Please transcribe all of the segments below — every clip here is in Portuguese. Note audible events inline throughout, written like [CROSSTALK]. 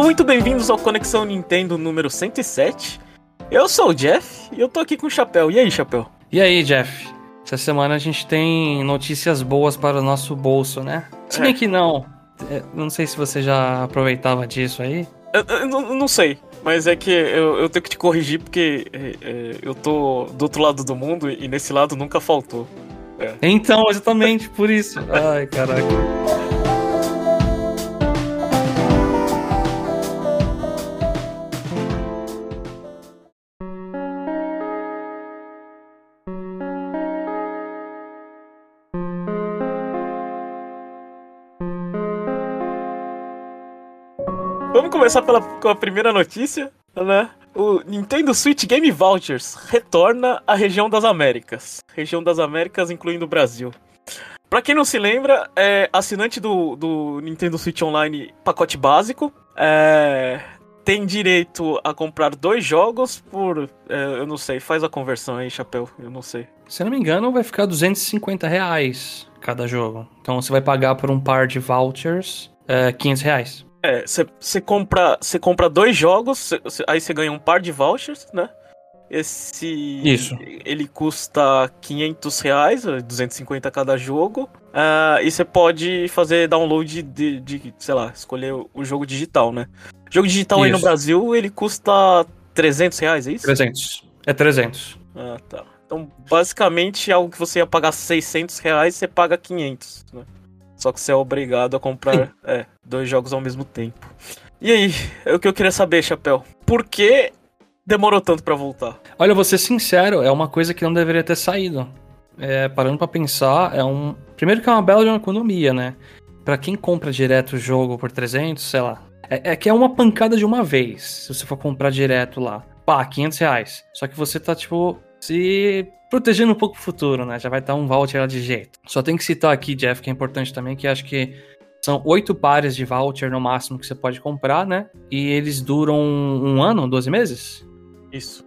Sejam muito bem-vindos ao Conexão Nintendo número 107. Eu sou o Jeff e eu tô aqui com o Chapéu. E aí, Chapéu? E aí, Jeff? Essa semana a gente tem notícias boas para o nosso bolso, né? Se bem É. que não. É, Não sei se você já aproveitava disso aí. Eu, eu não, não sei, mas é que eu, eu tenho que te corrigir porque é, é, eu tô do outro lado do mundo e nesse lado nunca faltou. Então, exatamente por isso. [LAUGHS] Ai, caraca. Começar pela, com a primeira notícia, né? O Nintendo Switch Game Vouchers retorna à região das Américas. Região das Américas, incluindo o Brasil. Pra quem não se lembra, é assinante do, do Nintendo Switch Online pacote básico. é, tem direito a comprar dois jogos por. é, eu não sei, faz a conversão aí, chapéu. Eu não sei. Se não me engano, vai ficar 250 reais cada jogo. Então você vai pagar por um par de vouchers é, 500 reais. É, você compra, você compra dois jogos, cê- cê- aí você ganha um par de vouchers, né? Esse. Isso. Ele custa 500 reais, 250 cada jogo. Ah, e você pode fazer download de, de, sei lá, escolher o- jogo digital, né? jogo digital aí no Isso. Brasil, ele custa 300 reais, é isso? 300. É 300. Ah, tá. Então, basicamente, algo que você ia pagar 600 reais, você paga 500, né? Só que você é obrigado a comprar é, dois jogos ao mesmo tempo. E aí, é o que eu queria saber, Chapéu. Por que demorou tanto pra voltar? Olha, vou ser sincero, é uma coisa que não deveria ter saído. É, parando pra pensar, é um. Primeiro que é uma bela de uma economia, né? Pra quem compra direto o jogo por 300, sei lá. É, é que é uma pancada de uma vez, se você for comprar direto lá. Pá, 500 reais. Só que você tá, tipo, se protegendo um pouco pro futuro, né? Já vai estar um voucher lá de jeito. Só tem que citar aqui, Jeff, que é importante também, que acho que são oito pares de voucher no máximo que você pode comprar, né? E eles duram um ano, 12 meses? Isso.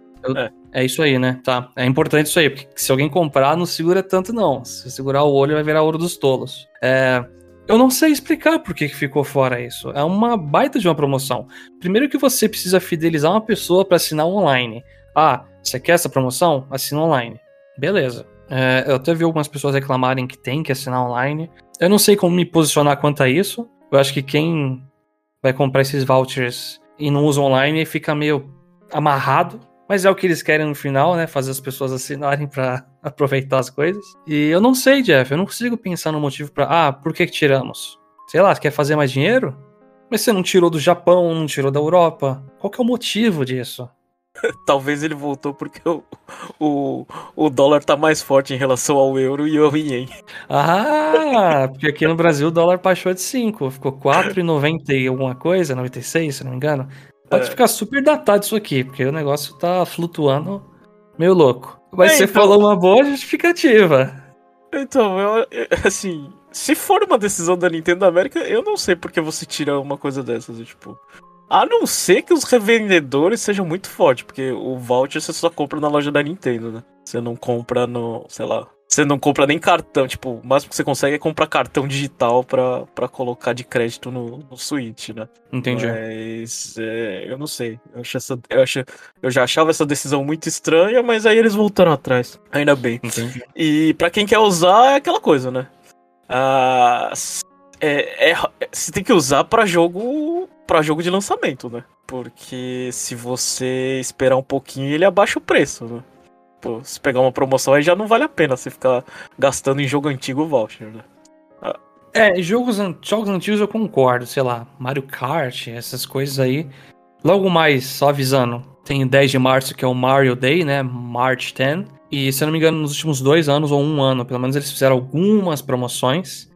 É isso aí, né? Tá. É importante isso aí, porque se alguém comprar, não segura tanto, não. Se segurar o olho, vai virar ouro dos tolos. É. Eu não sei explicar por que que ficou fora isso. É uma baita de uma promoção. Primeiro que você precisa fidelizar uma pessoa para assinar online. Ah, você quer essa promoção? Assina online. Beleza. É, eu até vi algumas pessoas reclamarem que tem que assinar online. Eu não sei como me posicionar quanto a isso. Eu acho que quem vai comprar esses vouchers e não usa online fica meio amarrado. Mas é o que eles querem no final, né? Fazer as pessoas assinarem pra [LAUGHS] aproveitar as coisas. E eu não sei, Jeff, eu não consigo pensar no motivo pra. Ah, por que, que tiramos? Sei lá, quer fazer mais dinheiro? Mas você não tirou do Japão, não tirou da Europa. Qual que é o motivo disso? [LAUGHS] Talvez ele voltou porque o, o, o dólar tá mais forte em relação ao euro e ao ien. Ah, porque aqui no Brasil o dólar baixou de 5, ficou 4,90 e alguma coisa, 96, se não me engano. Pode É. ficar super datado isso aqui, porque o negócio tá flutuando meio louco. Mas É, você então- falou uma boa justificativa. Então, eu, assim, se for uma decisão da Nintendo da América, eu não sei porque você tira uma coisa dessas, tipo. A não ser que os revendedores sejam muito fortes, porque o voucher você só compra na loja da Nintendo, né? Você não compra no, sei lá, você não compra nem cartão, tipo, o máximo que você consegue é comprar cartão digital pra, pra colocar de crédito no, no Switch, né? Entendi. Mas é, eu não sei. Eu, acho essa, eu, acho, eu já achava essa decisão muito estranha, mas aí eles voltaram atrás. Ainda bem. Entendi. E pra quem quer usar, é aquela coisa, né? Ah, é, é- você tem que usar pra jogo para jogo de lançamento, né? Porque se você esperar um pouquinho, ele abaixa o preço, né? Pô, se pegar uma promoção aí já não vale a pena você ficar gastando em jogo antigo voucher, né? É, jogos, jogos antigos eu concordo, sei lá, Mario Kart, essas coisas aí. Logo mais, só avisando, tem o 10 de março que é o Mario Day, né? March 10. E se eu não me engano, nos últimos dois anos ou um ano, pelo menos eles fizeram algumas promoções.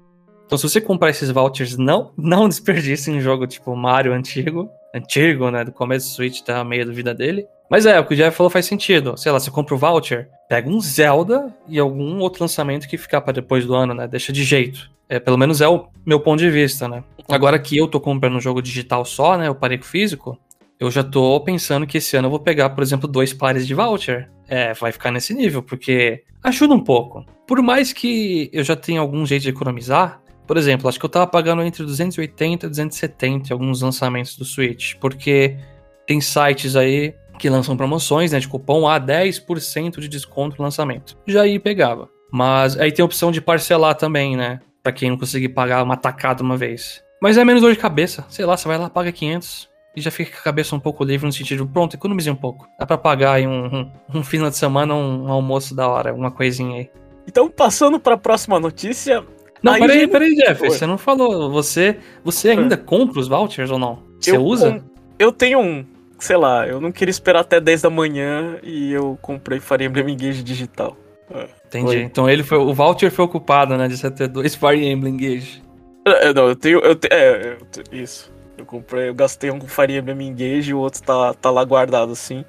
Então, se você comprar esses vouchers, não, não [LAUGHS] desperdice em jogo tipo Mario antigo. Antigo, né? Do começo do Switch, tá meio da vida dele. Mas é, o que o Jeff falou faz sentido. Sei lá, você compra o voucher, pega um Zelda e algum outro lançamento que ficar pra depois do ano, né? Deixa de jeito. É, pelo menos é o meu ponto de vista, né? Agora que eu tô comprando um jogo digital só, né? Eu parei com o físico. Eu já tô pensando que esse ano eu vou pegar, por exemplo, dois pares de voucher. É, vai ficar nesse nível, porque ajuda um pouco. Por mais que eu já tenha algum jeito de economizar, Por exemplo, acho que eu tava pagando entre 280 e 270 em alguns lançamentos do Switch, porque tem sites aí que lançam promoções, né, de cupom a 10% de desconto no lançamento. Já aí pegava. Mas aí tem a opção de parcelar também, né, para quem não conseguir pagar uma tacada uma vez. Mas é menos dor de cabeça. Sei lá, você vai lá, paga 500 e já fica com a cabeça um pouco livre no sentido, pronto, economizei um pouco. Dá pra pagar aí um, um, um final de semana, um, um, almoço da hora, uma coisinha aí. Então, passando pra próxima notícia. Não, peraí, gente... peraí, Jeff, Oi. você não falou. Você, você ainda é. compra os vouchers ou não? Você eu usa? Com... Eu tenho um, sei lá, eu não queria esperar até 10 da manhã e eu comprei Fire Emblem Engage digital. É. Entendi. Foi. Então ele foi. O voucher foi ocupado, né? De você ter dois [LAUGHS] Fire Emblem Engage. É, não, eu tenho. Eu te, é, eu, isso. Eu comprei, eu gastei um com Fire Emblem Engage e o outro tá, tá lá guardado, assim.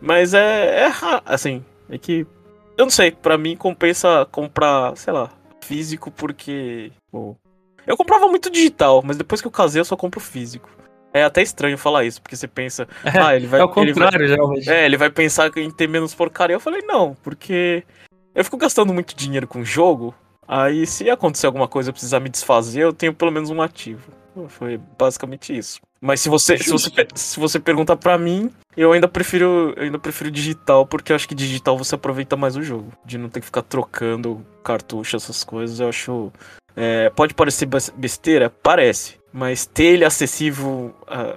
Mas é, é assim, é que. Eu não sei, pra mim compensa comprar, sei lá, físico porque. Pô, eu comprava muito digital, mas depois que eu casei eu só compro físico. É até estranho falar isso, porque você pensa, [LAUGHS] é, ah, ele vai. É o contrário, vai, geralmente. É, ele vai pensar em ter menos porcaria. Eu falei, não, porque eu fico gastando muito dinheiro com jogo. Aí, se acontecer alguma coisa eu precisar me desfazer, eu tenho pelo menos um ativo. Foi basicamente isso. Mas se você, se você, se você pergunta para mim, eu ainda prefiro, eu ainda prefiro digital, porque eu acho que digital você aproveita mais o jogo. De não ter que ficar trocando cartucho, essas coisas, eu acho. É, pode parecer besteira? Parece. Mas ter ele acessível a,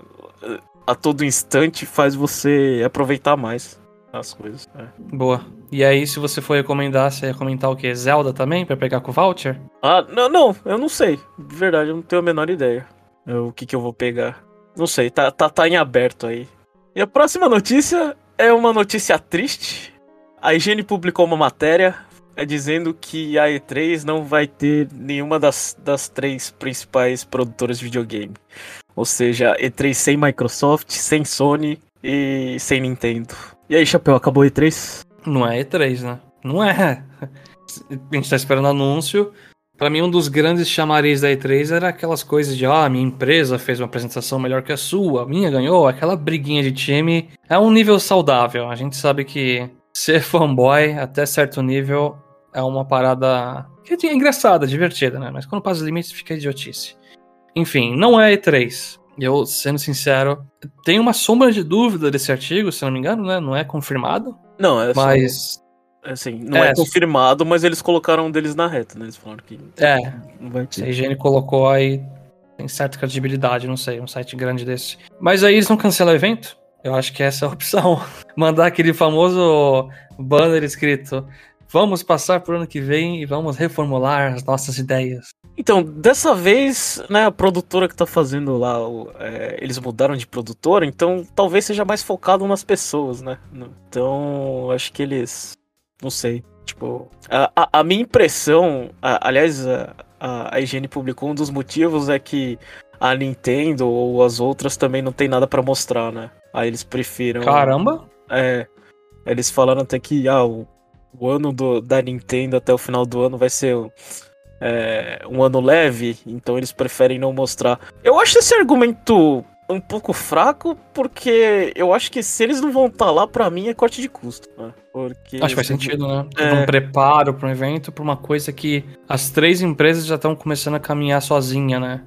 a todo instante faz você aproveitar mais as coisas. É. Boa. E aí, se você for recomendar, você ia comentar o quê? Zelda também, para pegar com o voucher? Ah, não, não, eu não sei. De verdade, eu não tenho a menor ideia. O que que eu vou pegar. Não sei, tá, tá, tá em aberto aí. E a próxima notícia é uma notícia triste. A Higiene publicou uma matéria é dizendo que a E3 não vai ter nenhuma das, das três principais produtoras de videogame. Ou seja, E3 sem Microsoft, sem Sony e sem Nintendo. E aí, Chapéu, acabou a E3? Não é E3, né? Não é. A gente tá esperando anúncio. Para mim, um dos grandes chamariz da E3 era aquelas coisas de, ah, minha empresa fez uma apresentação melhor que a sua, a minha ganhou, aquela briguinha de time. É um nível saudável. A gente sabe que ser fanboy até certo nível é uma parada que é engraçada, divertida, né? Mas quando passa os limites fica idiotice. Enfim, não é E3. Eu, sendo sincero, tenho uma sombra de dúvida desse artigo, se não me engano, né? Não é confirmado. Não, é mas só... É assim, não é, é, confirmado, mas eles colocaram um deles na reta, né? Eles falaram que é, não vai ter. Se a higiene colocou aí, tem certa credibilidade, não sei, um site grande desse. Mas aí eles não cancelam o evento? Eu acho que essa é a opção. [LAUGHS] Mandar aquele famoso banner escrito: Vamos passar pro ano que vem e vamos reformular as nossas ideias. Então, dessa vez, né, a produtora que tá fazendo lá, é, eles mudaram de produtora, então talvez seja mais focado nas pessoas, né? Então, acho que eles. Não sei. Tipo, a, a, a minha impressão, a, aliás, a, a, a IGN publicou um dos motivos é que a Nintendo ou as outras também não tem nada para mostrar, né? Aí eles prefiram. Caramba! É. Eles falaram até que ah, o o ano do, da Nintendo até o final do ano vai ser é, um ano leve, então eles preferem não mostrar. Eu acho esse argumento um pouco fraco, porque eu acho que se eles não vão estar tá lá, para mim é corte de custo. Né? Porque acho que faz sentido, né? É... Um preparo para um evento, para uma coisa que as três empresas já estão começando a caminhar sozinha, né?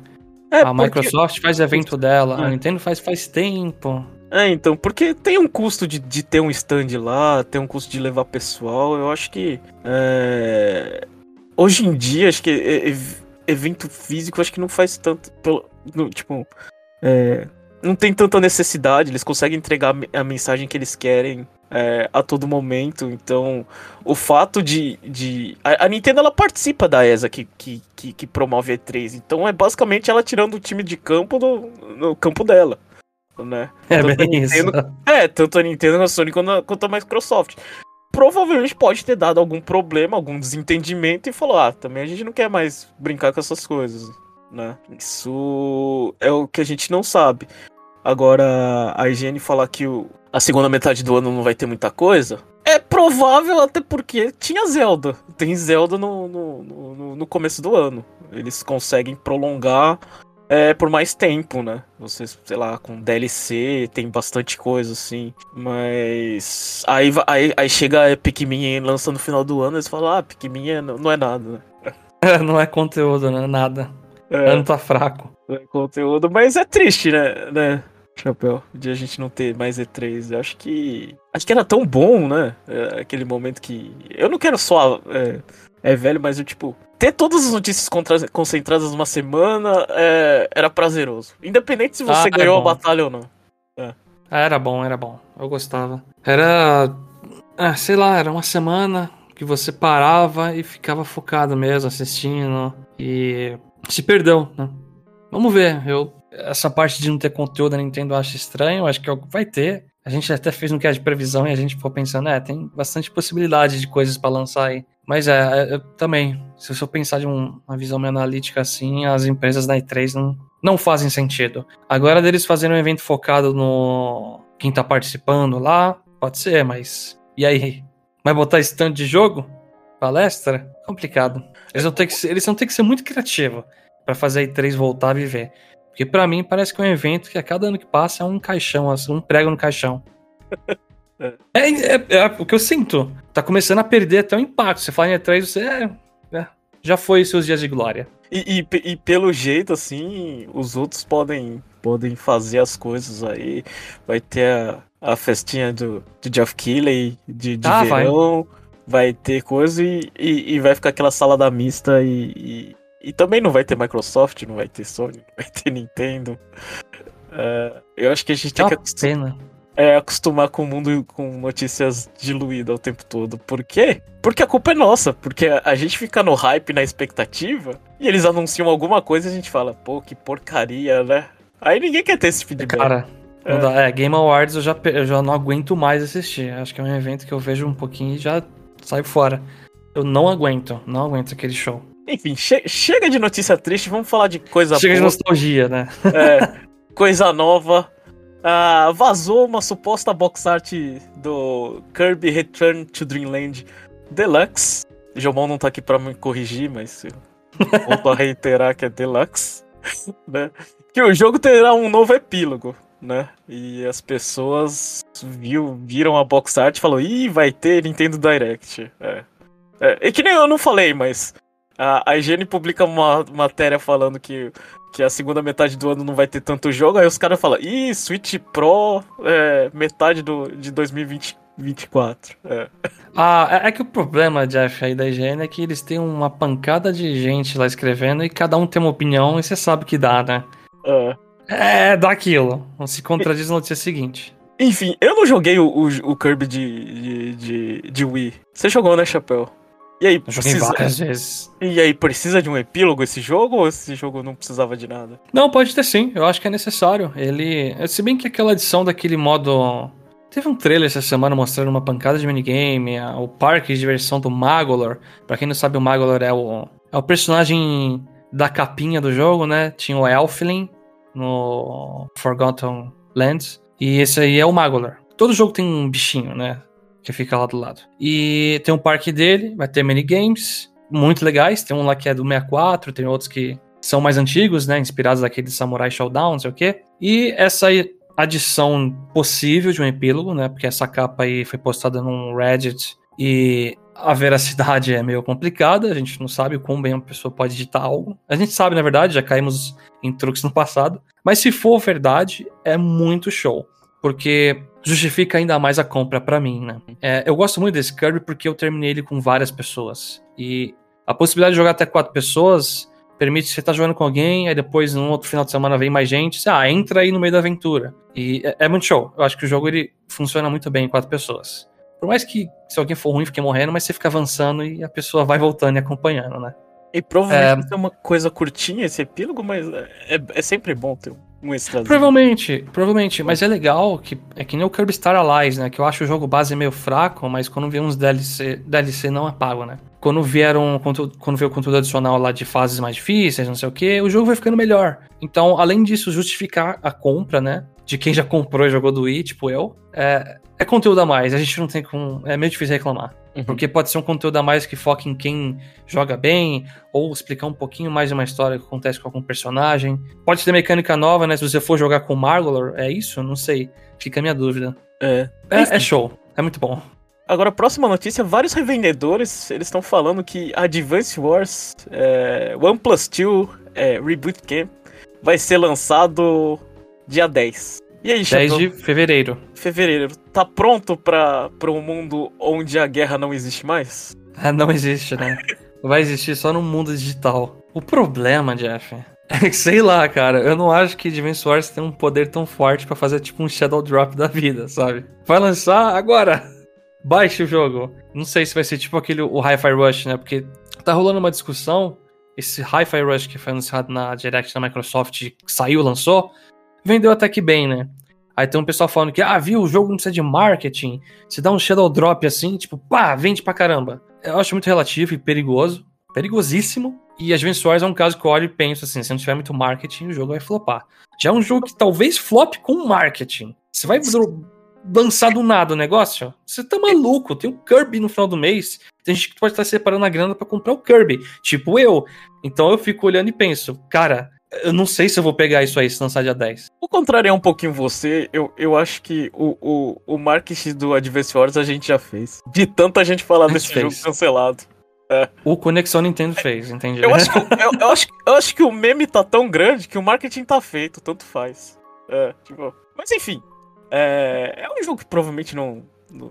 É, a porque... Microsoft faz evento dela, é. a Nintendo faz faz tempo. É, então, porque tem um custo de, de ter um stand lá, tem um custo de levar pessoal. Eu acho que. É... Hoje em dia, acho que evento físico, acho que não faz tanto. Pelo, no, tipo. É... Não tem tanta necessidade, eles conseguem entregar a mensagem que eles querem é, a todo momento. Então, o fato de. de a, a, Nintendo ela participa da ESA que, que, que, que promove a E3. Então, é basicamente ela tirando o time de campo do, no campo dela né? É tanto bem Nintendo, isso. É, tanto a Nintendo, a Sony quanto a, quanto a Microsoft. Provavelmente pode ter dado algum problema, algum desentendimento e falou: ah, também a gente não quer mais brincar com essas coisas, né? Isso é o que a gente não sabe. Agora, a higiene falar que o, a segunda metade do ano não vai ter muita coisa, é provável até porque tinha Zelda. Tem Zelda no, no, no, no começo do ano. Eles conseguem prolongar é, por mais tempo, né? Você, sei lá, com DLC tem bastante coisa, assim. Mas. Aí, aí, aí chega a Pikmin e lança no final do ano eles falam, ah, Pikmin é, não é nada, né? [LAUGHS] É, não é conteúdo, né? Nada. É, Ano tá fraco. não é conteúdo, mas é triste, né? né? Chapéu, de a gente não ter mais E3. Eu acho que. Acho que era tão bom, né? É, aquele momento que. Eu não quero só. É, é velho, mas eu, tipo. Ter todas as notícias concentradas numa semana é, era prazeroso. Independente se você Ah, é ganhou a batalha ou não. Ah, Era bom, era bom. Eu gostava. Era. Ah, sei lá, era uma semana que você parava e ficava focado mesmo, assistindo. E se perdeu, né? Vamos ver. Eu, essa parte de não ter conteúdo da Nintendo eu acho estranho. Acho que vai ter. A gente até fez um cast de previsão e a gente ficou pensando, é, tem bastante possibilidade de coisas pra lançar aí. Mas é, é, eu também, se eu pensar de um- uma visão meio analítica assim, as empresas da E3 não, não fazem sentido. Agora deles fazerem um evento focado no quem tá participando lá, pode ser, mas e aí? Vai botar stand de jogo? Palestra? Complicado. Eles vão ter que ser, eles vão ter que ser muito criativos pra fazer a E3 voltar a viver. Porque pra mim parece que é um evento que a cada ano que passa é um caixão, assim, um prego no caixão. [LAUGHS] É, é- é o que eu sinto. Tá começando a perder até o impacto. Você fala em E3, você é, é, já foi seus dias de glória. E, e e pelo jeito, assim, os outros podem, podem fazer as coisas aí. Vai ter a, a festinha do, do Jeff Keighley de, de Ah, vai. verão. Vai. ter coisa e, e, vai ficar aquela salada mista e, e, também não vai ter Microsoft, não vai ter Sony, [LAUGHS] não vai ter Nintendo. É, eu acho que a gente É tem que uma acostumar, pena. É, acostumar com o mundo com notícias diluídas o tempo todo. Por quê? Porque a culpa é nossa. Porque a, gente fica no hype, na expectativa, e eles anunciam alguma coisa e a gente fala, pô, que porcaria, né? Aí ninguém quer ter esse feedback. Cara, não É. dá. É, Game Awards eu já, eu já não aguento mais assistir. Acho que é um evento que eu vejo um pouquinho e já saio fora. Eu não aguento, não aguento aquele show. Enfim, che- chega de notícia triste, vamos falar de coisa Chega de boa, nostalgia, né? é, coisa nova. Ah, vazou uma suposta box art do Kirby Return to Dreamland Deluxe. Jomon não tá aqui pra me corrigir, mas eu volto a reiterar que é Deluxe. [LAUGHS] Né? Que o jogo terá um novo epílogo, né? E as pessoas viu, viram a box art e falaram, ih, vai ter Nintendo Direct. É. É, e que nem eu não falei, mas a, a IGN publica uma matéria falando que, que a segunda metade do ano não vai ter tanto jogo, aí os caras falam, ih, Switch Pro é, metade do, de 2024. É. Ah, é é que o problema, Jeff, aí da IGN é que eles têm uma pancada de gente lá escrevendo e cada um tem uma opinião e você sabe que dá, né? É. É, dá aquilo. Não se contradiz na notícia seguinte. Enfim, eu não joguei o, o, o Kirby de, de, de, de Wii. Você jogou, né, Chapéu? E aí, Eu joguei precisa, várias vezes. e aí, precisa de um epílogo esse jogo ou esse jogo não precisava de nada? Não, pode ter sim. Eu acho que é necessário. Ele. Se bem que aquela edição daquele modo. Teve um trailer essa semana mostrando uma pancada de minigame, o parque de diversão do Magolor. Pra quem não sabe, o Magolor é o, é o personagem da capinha do jogo, né? Tinha o Elflin no Forgotten Lands. E esse aí é o Magolor. Todo jogo tem um bichinho, né? Que fica lá do lado. E tem um parque dele, vai ter minigames muito legais. Tem um lá que é do 64, tem outros que são mais antigos, né? Inspirados naquele Samurai Showdown, não sei o quê. E essa adição possível de um epílogo, né? Porque essa capa aí foi postada num Reddit e a veracidade [LAUGHS] é meio complicada, a gente não sabe o quão bem uma pessoa pode editar algo. A gente sabe, na verdade, já caímos em truques no passado. Mas se for verdade, é muito show. Porque justifica ainda mais a compra pra mim, né? É, eu gosto muito desse Kirby porque eu terminei ele com várias pessoas. E a possibilidade de jogar até quatro pessoas permite você estar jogando com alguém, aí depois no outro final de semana vem mais gente, você, ah, entra aí no meio da aventura. E é, é muito show. Eu acho que o jogo ele funciona muito bem em quatro pessoas. Por mais que se alguém for ruim, fique morrendo, mas você fica avançando e a pessoa vai voltando e acompanhando, né? E provavelmente é uma coisa curtinha esse epílogo, mas é, é sempre bom ter um extrazinho. Provavelmente, provavelmente, mas é legal que é que nem o Kirby Star Allies, né? Que eu acho o jogo base meio fraco, mas quando vê uns DLC, DLC não apago, né? Quando vieram quando veio o conteúdo adicional lá de fases mais difíceis, não sei o que, o jogo vai ficando melhor. Então, além disso, justificar a compra, né? De quem já [LAUGHS] comprou e jogou do Wii, tipo eu, é, é conteúdo a mais. A gente não tem com. É meio difícil reclamar. Uhum. Porque pode ser um conteúdo a mais que foca em quem joga bem, ou explicar um pouquinho mais de uma história que acontece com algum personagem. Pode ter mecânica nova, né? Se você for jogar com o Margolor, é isso? Não sei. Fica a minha dúvida. É. É, é show. É muito bom. agora, próxima notícia: vários revendedores eles estão falando que Advance Wars é, One Plus 2 é, Reboot Camp vai ser lançado dia 10. E aí, 10 Chapéu? de fevereiro. Fevereiro. Tá pronto pra, pra um mundo onde a guerra não existe mais? [LAUGHS] Ah, não existe, né? Vai existir só no mundo digital. O problema, Jeff, [LAUGHS] é que sei lá, cara. Eu não acho que Advance Wars tem um poder tão forte pra fazer tipo um Shadow Drop da vida, sabe? Vai lançar agora! Baixe o jogo. Não sei se vai ser tipo aquele o Hi-Fi Rush, né? Porque tá rolando uma discussão. Esse Hi-Fi Rush que foi anunciado na Direct da Microsoft, saiu, lançou, vendeu até que bem, né? Aí tem um pessoal falando que, ah, viu, o jogo não precisa de marketing. Se dá um Shadow Drop assim, tipo, pá, vende pra caramba. Eu acho muito relativo e perigoso. Perigosíssimo. E Advance Wars é um caso que eu olho e penso assim, se não tiver muito marketing, o jogo vai flopar. Já é um jogo que talvez flop com marketing. Você vai lançar do nada o negócio? Você tá maluco. Tem o Kirby no final do mês. Tem gente que pode estar separando a grana para comprar o Kirby. Tipo eu. Então eu fico olhando e penso, cara, eu não sei se eu vou pegar isso aí se lançar dia 10. Vou contrariar um pouquinho você. Eu, eu acho que o, o, o marketing do Advance Wars a gente já fez. De tanta gente falar desse jogo cancelado. O Conexão Nintendo fez, entende? Eu acho, que, [LAUGHS] eu, eu acho, eu acho que o meme tá tão grande que o marketing tá feito, tanto faz. É, tipo. Mas enfim. É, é um jogo que provavelmente não, não,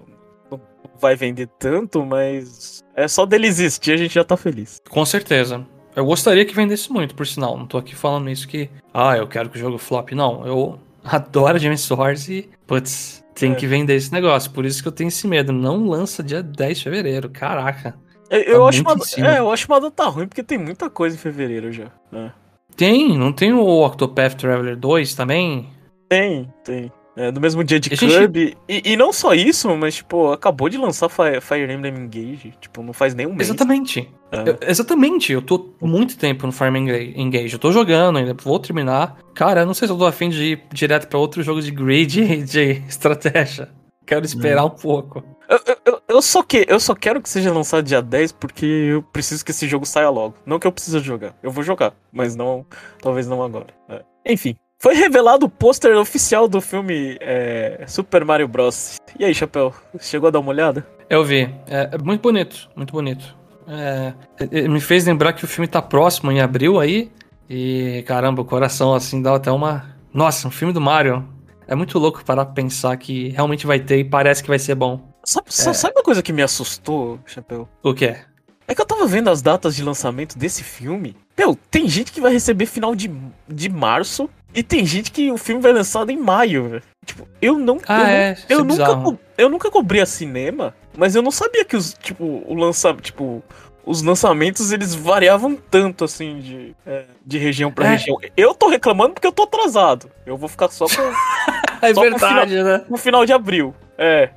não vai vender tanto, mas é só dele existir a gente já tá feliz. Com certeza. Eu gostaria que vendesse muito, por sinal. Não tô aqui falando isso que, ah, eu quero que o jogo flop. Não, eu [LAUGHS] adoro Advance Wars e, putz, tem É. que vender esse negócio. Por isso que eu tenho esse medo. Não lança dia 10 de fevereiro. Caraca. Eu, eu Tá acho uma, é, eu acho uma data ruim porque tem muita coisa em fevereiro já. É. Tem, não tem o Octopath Traveler 2 também? Tem, tem. É, no mesmo dia de gente- Kirby. E, e não só isso, mas, tipo, acabou de lançar Fire, Fire Emblem Engage. Tipo, não faz nem um mês. Exatamente. É. Eu- exatamente. Eu tô muito tempo no Farm Enga- Engage. Eu tô jogando ainda, vou terminar. Cara, não sei se eu tô afim de ir direto pra outro jogo de grid [LAUGHS] de estratégia. Quero esperar um pouco. Eu, eu- eu, eu só que, eu só quero que seja lançado dia 10 porque eu preciso que esse jogo saia logo. Não que eu precise jogar. Eu vou jogar, mas não. Talvez não agora. É. Enfim. Foi revelado o pôster oficial do filme é, Super Mario Bros. E aí, Chapéu? Chegou a dar uma olhada? Eu vi. É, é muito bonito, muito bonito. É, é, é, me fez lembrar que o filme tá próximo em abril aí. E caramba, o coração assim dá até uma. Nossa, um filme do Mario. É muito louco parar pra pensar que realmente vai ter e parece que vai ser bom. Sabe, sa- sabe uma coisa que me assustou, Chapéu? O que é? É que eu tava vendo as datas de lançamento desse filme. Meu, tem gente que vai receber final de, de março e tem gente que o filme vai lançado em maio, velho. Tipo, eu não. Ah, eu, é, eu é nunca, eu nunca cobria cinema, mas eu não sabia que os, tipo, o lançamento, tipo, os lançamentos eles variavam tanto assim de, é, de região pra É. região. Eu tô reclamando porque eu tô atrasado. Eu vou ficar só com [LAUGHS] É Só verdade, né? no final de abril. É.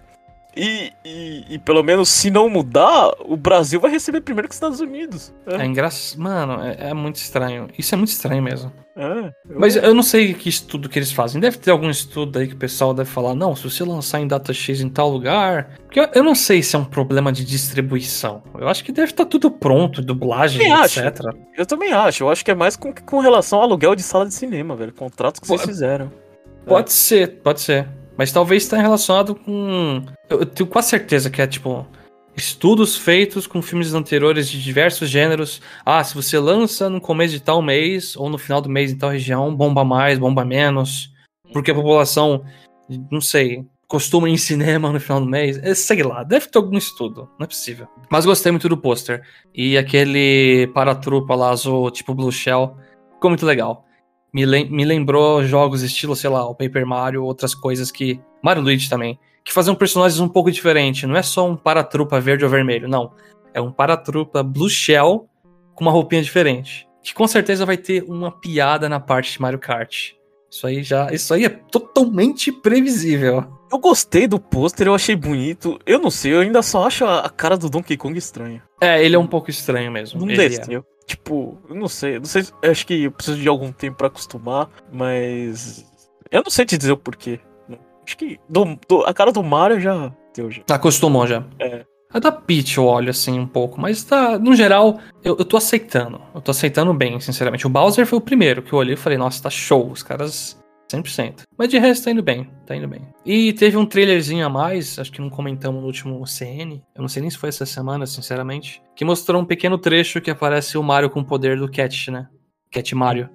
E, e, e pelo menos se não mudar, o Brasil vai receber primeiro que os Estados Unidos. É engraçado. Mano, é, é muito estranho. Isso é muito estranho mesmo. É, eu- Mas eu não sei que estudo que eles fazem. Deve ter algum estudo aí que o pessoal deve falar, não, se você lançar em data X em tal lugar. Porque eu, eu não sei se é um problema de distribuição. Eu acho que deve estar tudo pronto, dublagem, acho. etc. eu também acho. Eu acho que é mais com, com relação ao aluguel de sala de cinema, velho. Contratos que vocês Pô, fizeram. Pode ser, pode ser. Mas talvez esteja relacionado com. Eu, eu tenho quase certeza que é tipo. Estudos feitos com filmes anteriores de diversos gêneros. Ah, se você lança no começo de tal mês ou no final do mês em tal região, bomba mais, bomba menos. Porque a população, não sei, costuma ir em cinema no final do mês. É, sei lá, deve ter algum estudo, não é possível. Mas gostei muito do pôster. E aquele paratrupa lá azul, tipo Blue Shell, ficou muito legal me, lem- me lembrou jogos estilo, sei lá, o Paper Mario, outras coisas que. Mario Luigi também. Que faziam personagens um pouco diferentes. Não é só um paratrupa verde ou vermelho, não. É um paratrupa Blue Shell com uma roupinha diferente. Que com certeza vai ter uma piada na parte de Mario Kart. Isso aí já. Isso aí é totalmente previsível. Eu gostei do pôster, eu achei bonito. Eu não sei, eu ainda só acho a, a cara do Donkey Kong estranha. É, ele é um pouco estranho mesmo. Não Ele é. Tipo, eu não sei. Não sei. Acho que eu preciso de algum tempo pra acostumar, mas. Eu não sei te dizer o porquê. Acho que do- do- a cara do Mario já deu já. Acostumou já. É. A da Peach eu olho assim um pouco, mas tá, no geral, eu, eu tô aceitando. Eu tô aceitando bem, sinceramente. O Bowser foi o primeiro que eu olhei e falei, nossa, tá show. Os caras 100%. Mas de resto tá indo bem, tá indo bem. E teve um trailerzinho a mais, acho que não comentamos no último CN, eu não sei nem se foi essa semana, sinceramente, que mostrou um pequeno trecho que aparece o Mario com o poder do Cat, né? Cat Mario.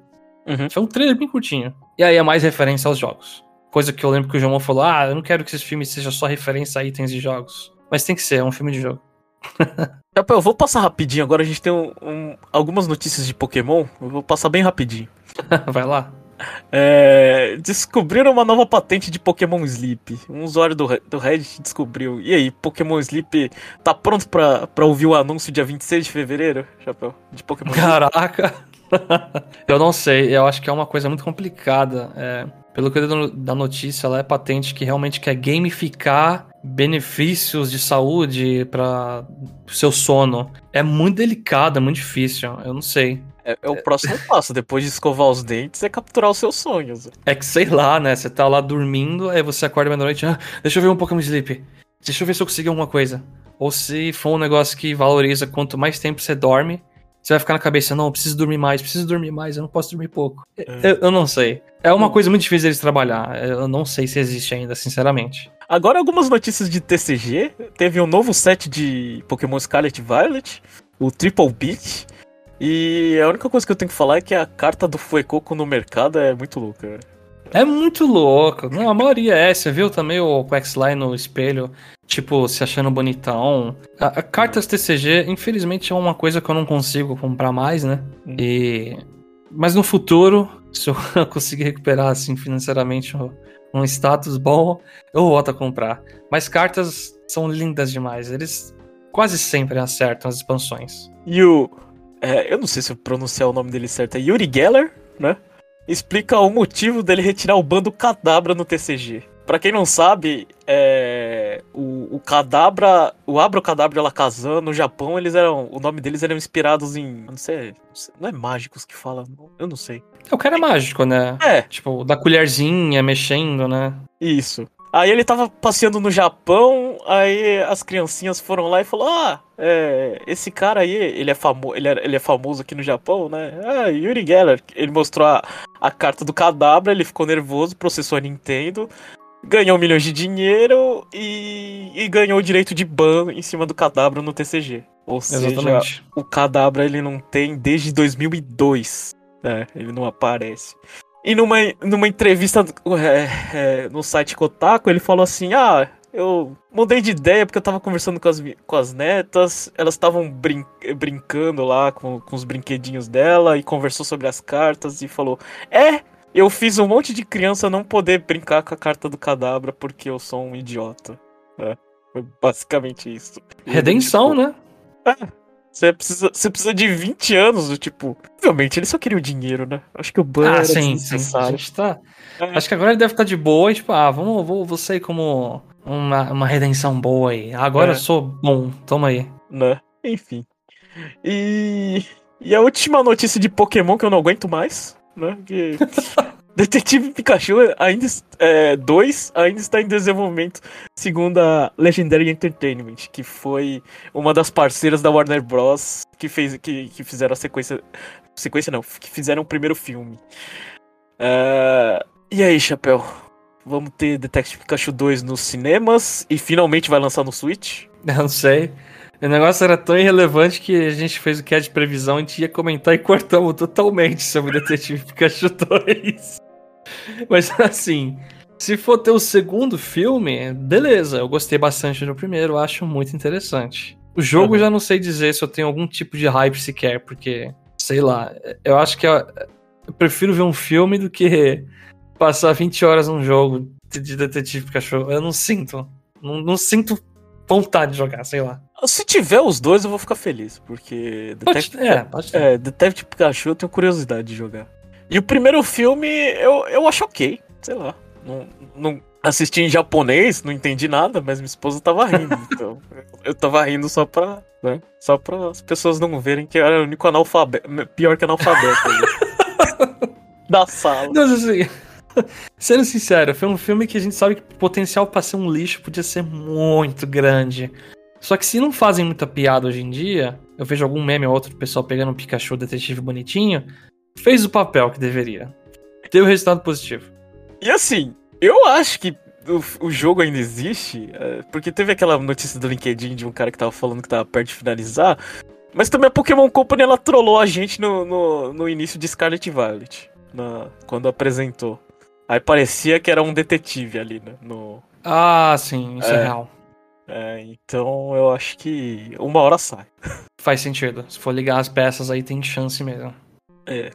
Uhum. Foi um trailer bem curtinho. E aí é mais referência aos jogos. Coisa que eu lembro que o João falou: ah, eu não quero que esse filme seja só referência a itens de jogos. Mas tem que ser, é um filme de jogo. [LAUGHS] Eu vou passar rapidinho, agora a gente tem um, um, algumas notícias de Pokémon, eu vou passar bem rapidinho. Vai lá. É, descobriram uma nova patente de Pokémon Sleep. Um usuário do, do Reddit descobriu. E aí, Pokémon Sleep tá pronto pra, pra ouvir o anúncio dia 26 de fevereiro, Chapéu? De Pokémon Caraca! [LAUGHS] eu não sei, eu acho que é uma coisa muito complicada. É, pelo que eu li da notícia, ela é patente que realmente quer gamificar benefícios de saúde para o seu sono. É muito delicado, é muito difícil, eu não sei. É, é, o próximo passo, depois de escovar os dentes, é capturar os seus sonhos. É que sei lá, né? Você tá lá dormindo, aí você acorda meia-noite, ah, deixa eu ver um Pokémon Sleep. Deixa eu ver se eu consigo alguma coisa. Ou se for um negócio que valoriza quanto mais tempo você dorme, você vai ficar na cabeça, não, eu preciso dormir mais, preciso dormir mais, eu não posso dormir pouco. É. Eu, eu, não sei. É uma coisa muito difícil deles trabalhar. Eu não sei se existe ainda, sinceramente. Agora, algumas notícias de TCG. Teve um novo set de Pokémon Scarlet Violet, o Triple Beat. E a única coisa que eu tenho que falar é que a carta do Fuecoco no mercado é muito louca. É muito louco. Não, a maioria é. Você viu também o Quaxly no espelho, tipo, se achando bonitão. A, a cartas TCG, infelizmente, é uma coisa que eu não consigo comprar mais, né? Hum. E... Mas no futuro, [LAUGHS] se eu conseguir recuperar, assim, financeiramente um status bom, eu volto a comprar. Mas cartas são lindas demais. Eles quase sempre acertam as expansões. E o é, eu não sei se eu pronunciar o nome dele certo, é Yuri Geller, né? Explica o motivo dele retirar o bando Cadabra no TCG. Pra quem não sabe, é, o, o Cadabra, o Abracadabra Alakazam no Japão, eles eram, o nome deles eram inspirados em, não sei, não é mágicos que fala, eu não sei. É, o cara é mágico, né? É. Tipo, da colherzinha, mexendo, né? Isso. Aí ele tava passeando no Japão, aí as criancinhas foram lá e falou: Ah, é, esse cara aí, ele é, famo ele, é, ele é famoso aqui no Japão, né? Ah, Yuri Geller. Ele mostrou a, a carta do Cadabra, ele ficou nervoso, processou a Nintendo, ganhou milhões de dinheiro e, e ganhou o direito de ban em cima do Cadabra no TCG. Ou Exatamente. seja, o Cadabra ele não tem desde 2002. Né? Ele não aparece. E numa, numa entrevista é, é, no site Kotaku, ele falou assim: Ah, eu mudei de ideia porque eu tava conversando com as, com as netas, elas estavam brin brincando lá com, com os brinquedinhos dela e conversou sobre as cartas e falou: É, eu fiz um monte de criança não poder brincar com a carta do cadabra porque eu sou um idiota. É, foi basicamente isso. Redenção, tipo, né? É. Você precisa, você precisa de 20 anos, do tipo. Obviamente, ele só queria o dinheiro, né? Acho que o ban ah, sim, sim. A gente tá... É. Acho que agora ele deve estar tá de boa e, tipo, ah, vamos, vou, vou sair como uma, uma redenção boa aí. Agora é. eu sou bom, toma aí. Né? Enfim. E. E a última notícia de Pokémon que eu não aguento mais, né? Que [LAUGHS] Detetive Pikachu ainda 2 é, ainda está em desenvolvimento, segundo a Legendary Entertainment, que foi uma das parceiras da Warner Bros. que fez que, que fizeram a sequência. Sequência não, que fizeram o primeiro filme. Uh, e aí, Chapéu? Vamos ter Detective Pikachu 2 nos cinemas e finalmente vai lançar no Switch? [LAUGHS] Não sei. O negócio era tão irrelevante que a gente fez o que é de previsão, a gente ia comentar e cortamos totalmente sobre Detetive Pikachu 2. [LAUGHS] Mas assim, se for ter o segundo filme, beleza, eu gostei bastante do primeiro, acho muito interessante. O jogo uhum. já não sei dizer se eu tenho algum tipo de hype sequer, porque, sei lá, eu acho que eu, eu prefiro ver um filme do que passar 20 horas num jogo de detetive cachorro. Eu não sinto. Não, não sinto vontade de jogar, sei lá. Se tiver os dois, eu vou ficar feliz, porque Detective, pode, é, pode ter. É, Detective Pikachu eu tenho curiosidade de jogar. E o primeiro filme eu, eu acho ok, sei lá. Não, não assisti em japonês, não entendi nada, mas minha esposa tava rindo. [LAUGHS] então eu tava rindo só pra. Né, só pra as pessoas não verem que eu era o único analfabeto. Pior que analfabeto. [LAUGHS] da sala. Não, assim, [LAUGHS] sendo sincero, foi um filme que a gente sabe que o potencial pra ser um lixo podia ser muito grande. Só que se não fazem muita piada hoje em dia, eu vejo algum meme ou outro do pessoal pegando um Pikachu detetive bonitinho, fez o papel que deveria. Teve o resultado positivo. E assim, eu acho que o, o jogo ainda existe, é, porque teve aquela notícia do LinkedIn de um cara que tava falando que tava perto de finalizar. Mas também a Pokémon Company ela trollou a gente no, no, no início de Scarlet Violet. Na, quando apresentou. Aí parecia que era um detetive ali, né? No... Ah, sim, isso é, é real. É, então eu acho que uma hora sai. Faz sentido. Se for ligar as peças aí tem chance mesmo. É.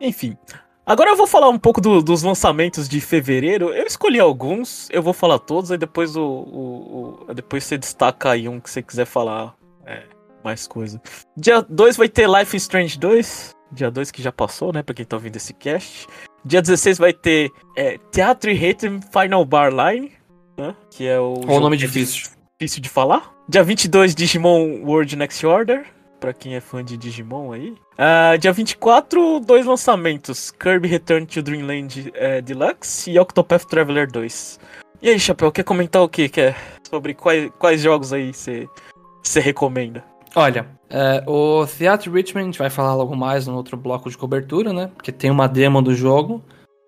Enfim. Agora eu vou falar um pouco do, dos lançamentos de fevereiro. Eu escolhi alguns, eu vou falar todos, aí depois o, o, o depois você destaca aí um que você quiser falar é, mais coisa. Dia 2 vai ter Life is Strange 2. Dia 2 que já passou, né? Pra quem tá ouvindo esse cast. Dia 16 vai ter é, Theatre Rhythm Final Bar Line. Né, que é o. Qual o nome difícil? Difícil de falar. Dia 22, Digimon World Next Order pra quem é fã de Digimon aí. Uh, dia 24, dois lançamentos: Kirby Return to Dreamland é, Deluxe e Octopath Traveler 2. E aí, Chapéu, quer comentar o que? Quer sobre quais, quais jogos aí você recomenda? Olha, é, o Theatre Richmond a gente vai falar logo mais no outro bloco de cobertura, né? Porque tem uma demo do jogo.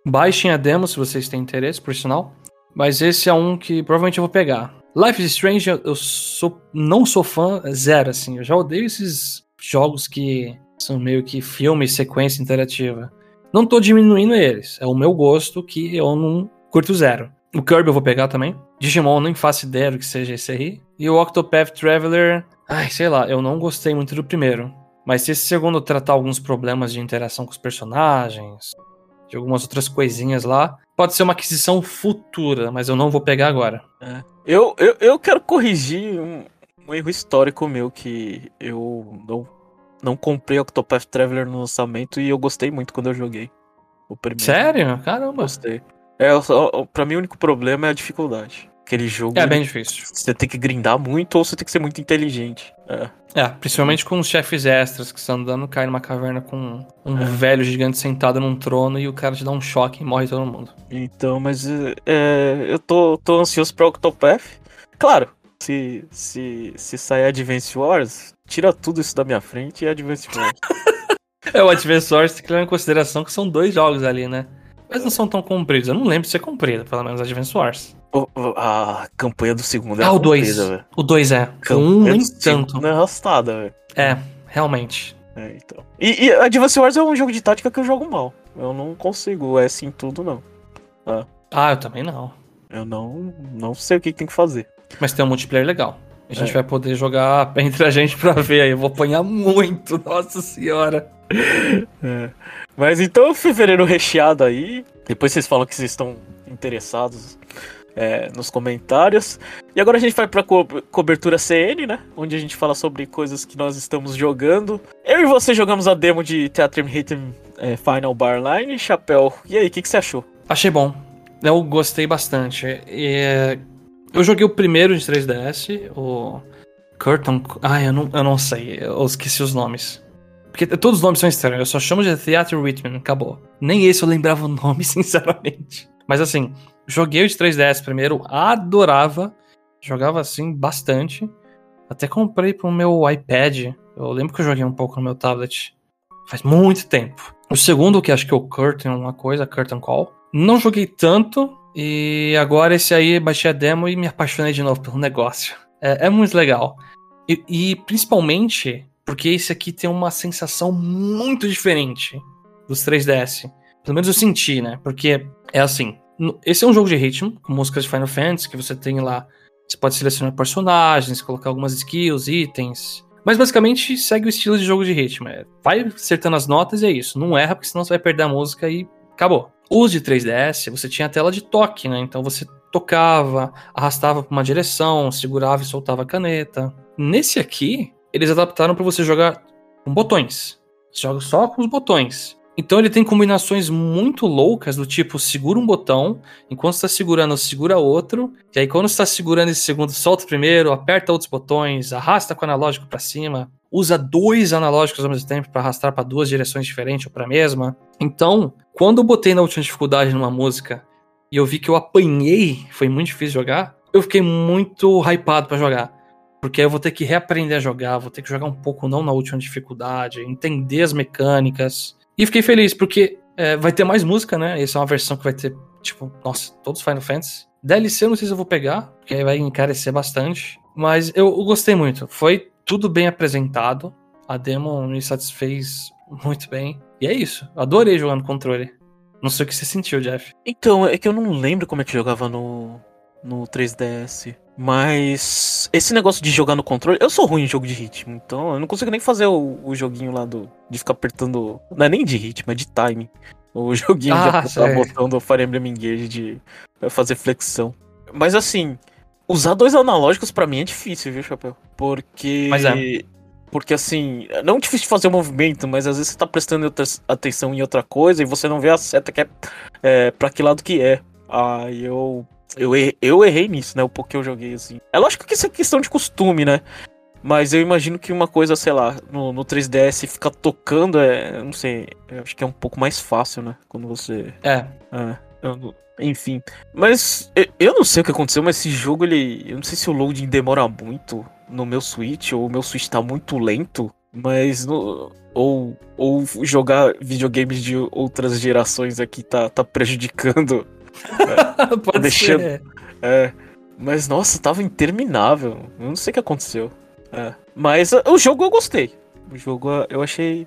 Baixem a demo se vocês têm interesse, por sinal. Mas esse é um que provavelmente eu vou pegar. Life is Strange, eu sou, não sou fã, zero, assim. Eu já odeio esses jogos que são meio que filme, sequência interativa. Não tô diminuindo eles. É o meu gosto que eu não curto zero. O Kirby eu vou pegar também. Digimon nem faço ideia do que seja esse aí. E o Octopath Traveler, ai, sei lá, eu não gostei muito do primeiro. Mas se esse segundo tratar alguns problemas de interação com os personagens, de algumas outras coisinhas lá, pode ser uma aquisição futura, mas eu não vou pegar agora. É. Eu, eu, eu quero corrigir um, um, erro histórico meu que eu não, não comprei Octopath Traveler no lançamento e eu gostei muito quando eu joguei. O primeiro. Sério? Caramba. Gostei. É, pra mim o único problema é a dificuldade. Aquele jogo. É bem difícil. Você tem que grindar muito ou você tem que ser muito inteligente. É. É, principalmente com os chefes extras que estão andando, cai numa caverna com um é. velho gigante sentado num trono e o cara te dá um choque e morre todo mundo. Então, mas é, eu tô, tô ansioso pra Octopath. Claro, se, se, se sair Advance Wars, tira tudo isso da minha frente e Advance Wars. [LAUGHS] é, o Advance Wars tem que levar em consideração que são dois jogos ali, né? Mas não são tão compridos. Eu não lembro de ser comprido, pelo menos Advance Wars. a campanha do segundo é Ah, o 2. O 2 é. O 1 um, nem tanto. Não é arrastada, velho. É, realmente. É, então. E, e Advance Wars é um jogo de tática que eu jogo mal. Eu não consigo é assim tudo, não. Ah. ah, eu também não. Eu não, não sei o que tem que fazer. Mas tem um multiplayer legal. A gente é. vai poder jogar [LAUGHS] entre a gente pra ver aí. Eu vou apanhar muito, nossa senhora. É. Mas então, fevereiro recheado aí. Depois vocês falam que vocês estão interessados é, nos comentários. E agora a gente vai pra co cobertura CN, né? Onde a gente fala sobre coisas que nós estamos jogando. Eu e você jogamos a demo de Theater Rhythm é, Final Barline. Chapéu, e aí, o que, que você achou? Achei bom. Eu gostei bastante. E, eu joguei o primeiro de 3DS, o Curtain. Ah, eu não, eu não sei, eu esqueci os nomes. Porque todos os nomes são estranhos, eu só chamo de Theater Rhythm, acabou. Nem esse eu lembrava o nome, [LAUGHS] sinceramente. Mas assim, joguei o de 3DS primeiro, adorava. Jogava assim bastante. Até comprei pro meu iPad. Eu lembro que eu joguei um pouco no meu tablet. Faz muito tempo. O segundo, que acho que é o Curtain, uma coisa, Curtain Call. Não joguei tanto. E agora esse aí baixei a demo e me apaixonei de novo pelo negócio. É, é muito legal. E, e principalmente porque esse aqui tem uma sensação muito diferente dos 3DS. Pelo menos eu senti, né? Porque é assim. Esse é um jogo de ritmo, com músicas de Final Fantasy, que você tem lá. Você pode selecionar personagens, colocar algumas skills, itens. Mas basicamente segue o estilo de jogo de ritmo. É, vai acertando as notas e é isso. Não erra, porque senão você vai perder a música e acabou. Os de 3DS, você tinha a tela de toque, né? Então você tocava, arrastava para uma direção, segurava e soltava a caneta. Nesse aqui, eles adaptaram para você jogar com botões. Você joga só com os botões. Então ele tem combinações muito loucas do tipo segura um botão, enquanto está segurando, segura outro, e aí quando está segurando esse segundo, solta o primeiro, aperta outros botões, arrasta com o analógico para cima, usa dois analógicos ao mesmo tempo para arrastar para duas direções diferentes ou para a mesma. Então, quando eu botei na última dificuldade numa música e eu vi que eu apanhei, foi muito difícil jogar, eu fiquei muito hypado para jogar. Porque eu vou ter que reaprender a jogar, vou ter que jogar um pouco não na última dificuldade, entender as mecânicas. E fiquei feliz, porque é, vai ter mais música, né? Essa é uma versão que vai ter Tipo, nossa, todos Final Fantasy. DLC eu não sei se eu vou pegar, porque aí vai encarecer bastante. Mas eu, eu gostei muito. Foi tudo bem apresentado. A demo me satisfez muito bem. E é isso. Adorei jogar no controle. Não sei o que você sentiu, Jeff. Então, é que eu não lembro como é que jogava no, no 3DS. Mas esse negócio de jogar no controle, eu sou ruim em jogo de ritmo, então eu não consigo nem fazer o, o joguinho lá do de ficar apertando, não é nem de ritmo, é de timing. O [LAUGHS] joguinho ah, de apertar o botão do Fire Emblem Engage de fazer flexão. Mas assim, usar dois analógicos para mim é difícil, viu, Chapéu? Porque Mas é. Porque assim, não é difícil de fazer o movimento, mas às vezes você tá prestando atenção em outra coisa e você não vê a seta que é, é pra que lado que é. Aí eu eu, errei, eu errei nisso, né? O pouco que eu joguei, assim. É lógico que isso é questão de costume, né? Mas eu imagino que uma coisa, sei lá, no, no 3DS ficar tocando é. Não sei. Eu acho que é um pouco mais fácil, né? Quando você. É. é eu, enfim. Mas eu, eu não sei o que aconteceu, mas esse jogo, ele. Eu não sei se o loading demora muito no meu Switch, ou o meu Switch tá muito lento, mas no, ou, ou jogar videogames de outras gerações aqui tá, tá prejudicando. Né? [LAUGHS] Pode tá deixando, ser. É, mas nossa, tava interminável. Eu não sei o que aconteceu. É. Mas uh, o jogo eu gostei. O jogo uh, eu achei.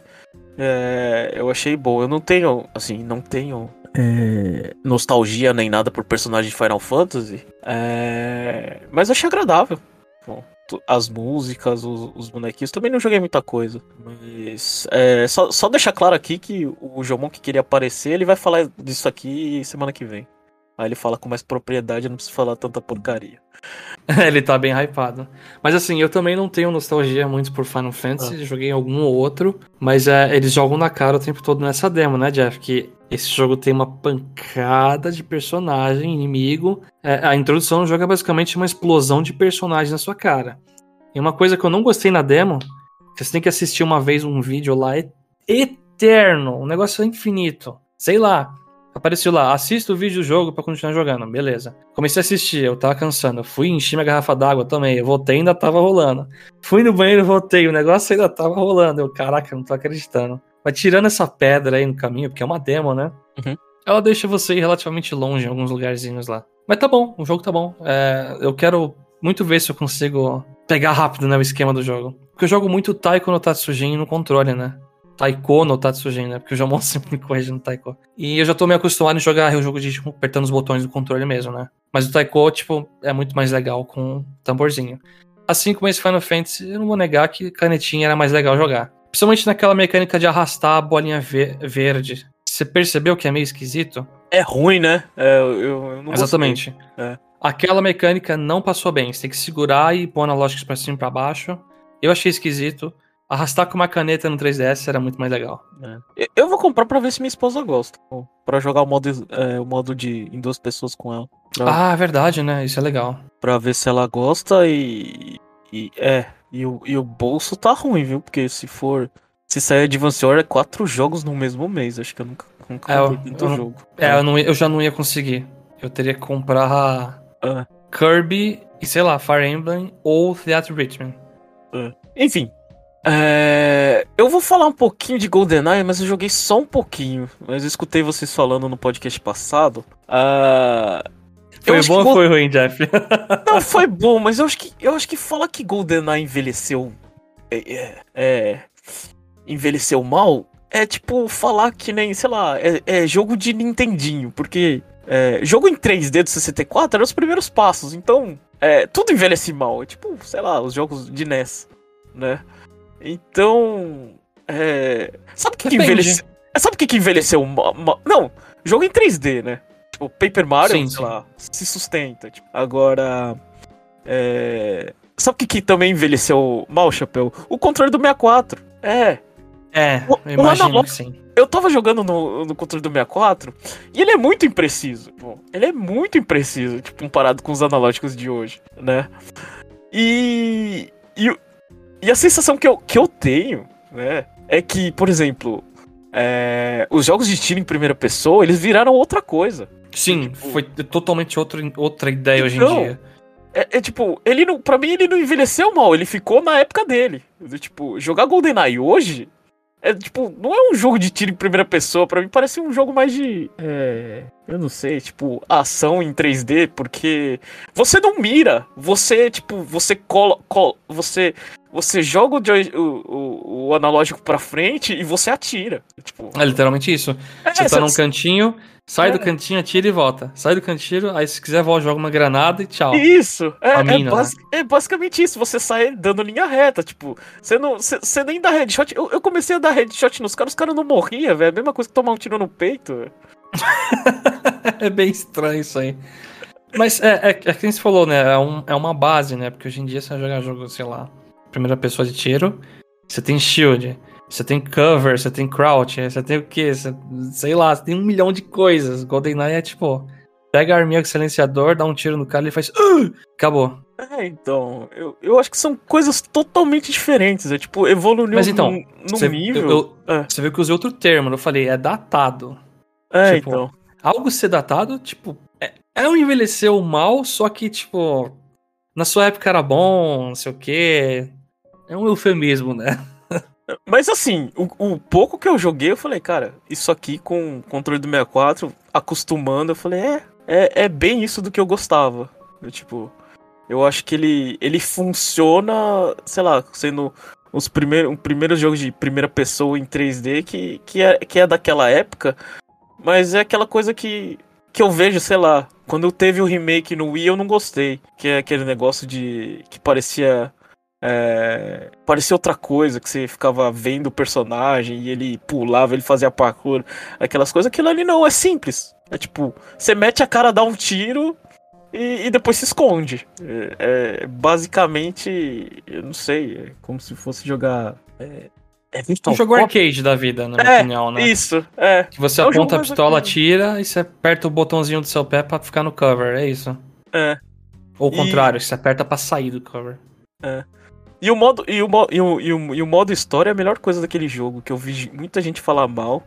É, eu achei bom. Eu não tenho, assim, não tenho é, nostalgia nem nada por personagem de Final Fantasy. É, mas achei agradável. Bom, as músicas, os, os, bonequinhos. Também não joguei muita coisa. Mas é, só, só deixar claro aqui que o Jomon que queria aparecer, ele vai falar disso aqui semana que vem. Aí ele fala com mais propriedade, não precisa falar tanta porcaria. [LAUGHS] ele tá bem hypado. Mas assim, eu também não tenho nostalgia muito por Final Fantasy, ah. joguei algum ou outro, mas é, eles jogam na cara o tempo todo nessa demo, né, Jeff? Que esse jogo tem uma pancada de personagem, inimigo. É, a introdução do jogo é basicamente uma explosão de personagens na sua cara. E uma coisa que eu não gostei na demo, que você tem que assistir uma vez um vídeo lá, é eterno, um negócio infinito. Sei lá, Apareceu lá, assista o vídeo do jogo para continuar jogando. Beleza. Comecei a assistir, eu tava cansando. Fui, enchi minha garrafa d'água também. Eu voltei ainda tava rolando. Fui no banheiro voltei. O negócio ainda tava rolando. Eu, caraca, não tô acreditando. Mas tirando essa pedra aí no caminho, porque é uma demo, né? Uhum. Ela deixa você ir relativamente longe em alguns lugarzinhos lá. Mas tá bom, o jogo tá bom. É, eu quero muito ver se eu consigo pegar rápido né, o esquema do jogo. Porque eu jogo muito Taiko no Tatsujin no controle, né? Taiko no Tatsujin, né? Porque o Jamon sempre me corrige no Taiko. E eu já tô meio acostumado em jogar o jogo de, tipo, apertando os botões do controle mesmo, né? Mas o Taiko, tipo, é muito mais legal com tamborzinho. Assim como esse Final Fantasy, eu não vou negar que canetinha era mais legal jogar. Principalmente naquela mecânica de arrastar a bolinha ver verde. Você percebeu que é meio esquisito? É ruim, né? É, eu, eu não Exatamente. É. Aquela mecânica não passou bem. Você tem que segurar e pôr analógicos pra cima e pra baixo. Eu achei esquisito. Arrastar com uma caneta no 3DS era muito mais legal. É. Eu vou comprar pra ver se minha esposa gosta. Pra jogar o modo, é, o modo de em duas pessoas com ela. Pra, ah, é verdade, né? Isso é legal. Pra ver se ela gosta e. e é. E o, e o bolso tá ruim, viu? Porque se for. Se sair Advance War é quatro jogos no mesmo mês. Acho que eu nunca, nunca é, eu, tanto jogo. É, eu, não, eu já não ia conseguir. Eu teria que comprar ah. Kirby e, sei lá, Fire Emblem ou Theatre Richmond. Ah. Enfim, é, eu vou falar um pouquinho de GoldenEye, mas eu joguei só um pouquinho. Mas eu escutei vocês falando no podcast passado. Uh, foi bom ou foi ruim, Jeff? [LAUGHS] Não, foi bom, mas eu acho que, eu acho que fala que GoldenEye envelheceu. É, é, é, envelheceu mal. É tipo falar que nem, sei lá, é, é jogo de Nintendinho. Porque é, jogo em 3D do 64 eram os primeiros passos. Então, é, tudo envelhece mal. É tipo, sei lá, os jogos de NES, né? Então. É... Sabe o que, que envelheceu? Sabe o que, que envelheceu? Não, jogo em 3D, né? Tipo, Paper Mario, sim, sei sim. lá, se sustenta. Tipo. Agora. É... Sabe o que, que também envelheceu mal, Chapéu? O controle do 64. É. É, eu imagino que sim. Eu tava jogando no, no controle do 64 e ele é muito impreciso. Bom, ele é muito impreciso, tipo, comparado com os analógicos de hoje, né? E, e, e a sensação que eu, que eu tenho, né, é que, por exemplo, é, os jogos de tiro em primeira pessoa, eles viraram outra coisa. Sim, tipo, foi totalmente outro, outra ideia então, hoje em então, dia. É, é, tipo, ele não, pra mim ele não envelheceu mal, ele ficou na época dele. Tipo, jogar GoldenEye hoje é tipo, não é um jogo de tiro em primeira pessoa, para mim parece um jogo mais de. É, eu não sei, tipo, ação em 3D, porque você não mira, você, tipo, você cola. cola você, você joga o, o, o, analógico pra frente e você atira. Tipo, é literalmente isso. É, você tá num cantinho, Sai é. do cantinho, atira e volta. Sai do cantinho, aí se quiser, volta, joga uma granada e tchau. Isso! É, é, mina, é, basicamente isso. Você sai dando linha reta, tipo, você não. Você nem dá headshot. Eu, eu comecei a dar headshot nos caras, os caras não morriam, velho. É a mesma coisa que tomar um tiro no peito. [LAUGHS] é bem estranho isso aí. Mas é, é, é que você falou, né? É, um, é uma base, né? Porque hoje em dia você vai jogar jogo, sei lá, primeira pessoa de tiro, você tem shield. Você tem cover, você tem crouch, você tem o quê? Você, sei lá, você tem um milhão de coisas. GoldenEye é tipo, pega a arminha com silenciador, dá um tiro no cara e faz. Uh! Acabou. É, então, eu, eu acho que são coisas totalmente diferentes. É tipo, evoluiu Mas então, num, num nível. Eu, eu, é. Você viu que eu usei outro termo, eu falei, é datado. É, tipo, então. Algo ser datado, tipo, é, é um envelheceu mal, só que, tipo, na sua época era bom, não sei o quê. É um eufemismo, né? Mas assim, o, o, pouco que eu joguei, eu falei, cara, isso aqui com controle do 64, acostumando, eu falei, é, é, é bem isso do que eu gostava. Eu, tipo, eu acho que ele, ele funciona, sei lá, sendo os primeiros, um primeiro jogo de primeira pessoa em 3D que, que, é, que é daquela época, mas é aquela coisa que, que eu vejo, sei lá, quando teve o remake no Wii eu não gostei, que é aquele negócio de que parecia é, parecia outra coisa, que você ficava vendo o personagem e ele pulava, ele fazia parkour, aquelas coisas. Aquilo ali não, é simples. É tipo, você mete a cara, dá um tiro e, e depois se esconde. É, é, basicamente, eu não sei, é como se fosse jogar. É, é um jogo arcade da vida, na minha é, opinião, né? Isso, é. Que você é aponta a pistola, atira e você aperta o botãozinho do seu pé pra ficar no cover, é isso. É. Ou o contrário, você aperta pra sair do cover. É. E o modo e o, e o, e o, e o modo história é a melhor coisa daquele jogo, que eu vi muita gente falar mal.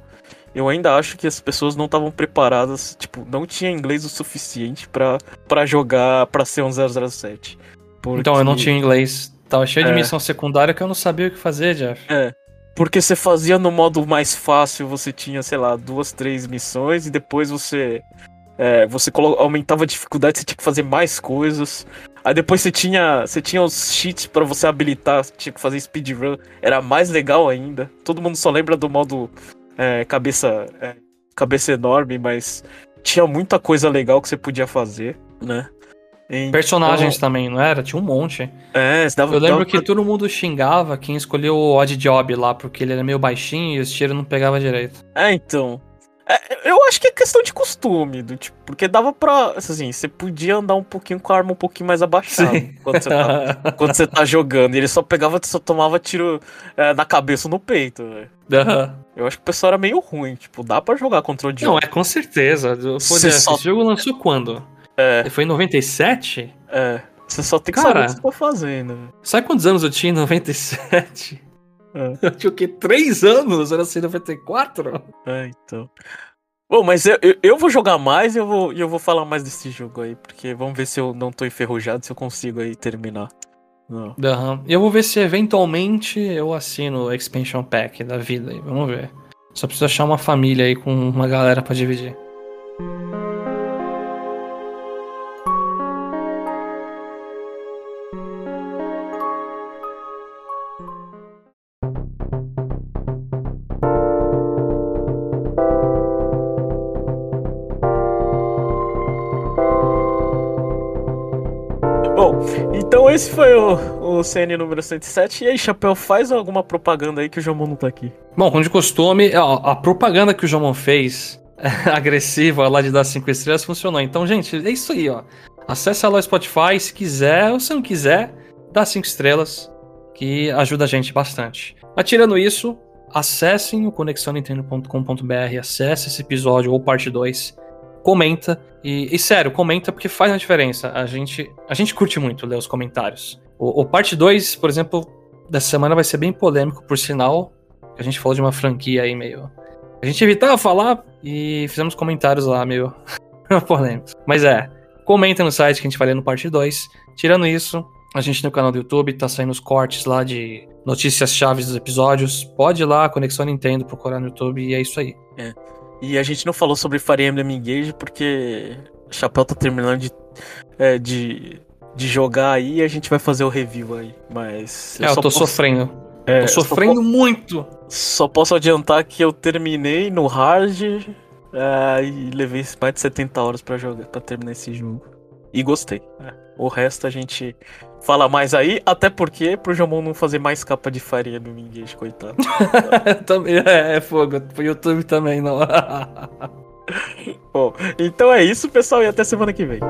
Eu ainda acho que as pessoas não estavam preparadas, tipo, não tinha inglês o suficiente para jogar para ser um 007. Porque... Então, eu não tinha inglês. Tava cheio de é. missão secundária que eu não sabia o que fazer, Jeff. É. Porque você fazia no modo mais fácil, você tinha, sei lá, duas, três missões e depois você é, você aumentava a dificuldade, você tinha que fazer mais coisas. Aí depois você tinha, você tinha os cheats para você habilitar, tinha que fazer speedrun. Era mais legal ainda. Todo mundo só lembra do modo é, cabeça, é, cabeça enorme, mas tinha muita coisa legal que você podia fazer, né? Então, Personagens também, não era? Tinha um monte. É, dava, Eu lembro dava... que todo mundo xingava quem escolheu o Odd Job lá, porque ele era meio baixinho e os tiros não pegava direito. É, então. É, eu acho que é questão de costume, do tipo, porque dava pra. Assim, você podia andar um pouquinho com a arma um pouquinho mais abaixada quando você, tá, [LAUGHS] quando você tá jogando. E ele só pegava, só tomava tiro é, na cabeça ou no peito, Uhum. Eu acho que o pessoal era meio ruim, tipo, dá pra jogar controle de Não, é com certeza. Só... Esse jogo lançou quando? É. Foi em 97? É. Você só tem que Cara, saber o que você tá fazendo. Sabe quantos anos eu tinha em 97? É. Eu [LAUGHS] tinha o quê? Três anos? Era 94? É, então. Bom, mas eu, eu, eu, vou jogar mais e eu vou, eu vou falar mais desse jogo aí, porque vamos ver se eu não tô enferrujado, se eu consigo aí terminar. Não. Uhum. Eu vou ver se eventualmente eu assino o Expansion Pack da vida aí, vamos ver. Só preciso achar uma família aí com uma galera para dividir. Esse foi o, o CN número 107. E aí, Chapéu, faz alguma propaganda aí que o Jomon não tá aqui. Bom, como de costume, a, a propaganda que o Jomon fez, [LAUGHS] agressiva lá de dar 5 estrelas, funcionou. Então, gente, é isso aí, ó. Acesse lá o Spotify se quiser, ou se não quiser, dá 5 estrelas, que ajuda a gente bastante. Mas tirando isso, acessem o conexãonintendo.com.br, acesse esse episódio ou parte 2 comenta. E, e, sério, comenta porque faz a diferença. A gente, a gente curte muito ler os comentários. O, o parte 2, por exemplo, dessa semana vai ser bem polêmico, por sinal. A gente falou de uma franquia aí meio. A gente evitava falar e fizemos comentários lá meio [LAUGHS] polêmicos. Mas é, comenta no site que a gente vai ler no parte 2. Tirando isso, a gente no canal do YouTube, tá saindo os cortes lá de notícias chaves dos episódios. Pode ir lá, Conexão Nintendo, procurar no YouTube e é isso aí. É. E a gente não falou sobre Fire Emblem Engage porque o Chapéu tá terminando de, é, de, de jogar aí e a gente vai fazer o review aí. Mas. Eu é, eu tô posso... sofrendo. É, tô sofrendo muito. Só posso adiantar que eu terminei no hard é, e levei mais de 70 horas para jogar, para terminar esse jogo. E gostei. O resto a gente fala mais aí, até porque pro Jomon não fazer mais capa de farinha no Engage, coitado. [LAUGHS] também é, é fogo, pro YouTube também não. [LAUGHS] Bom, então é isso, pessoal, e até semana que vem.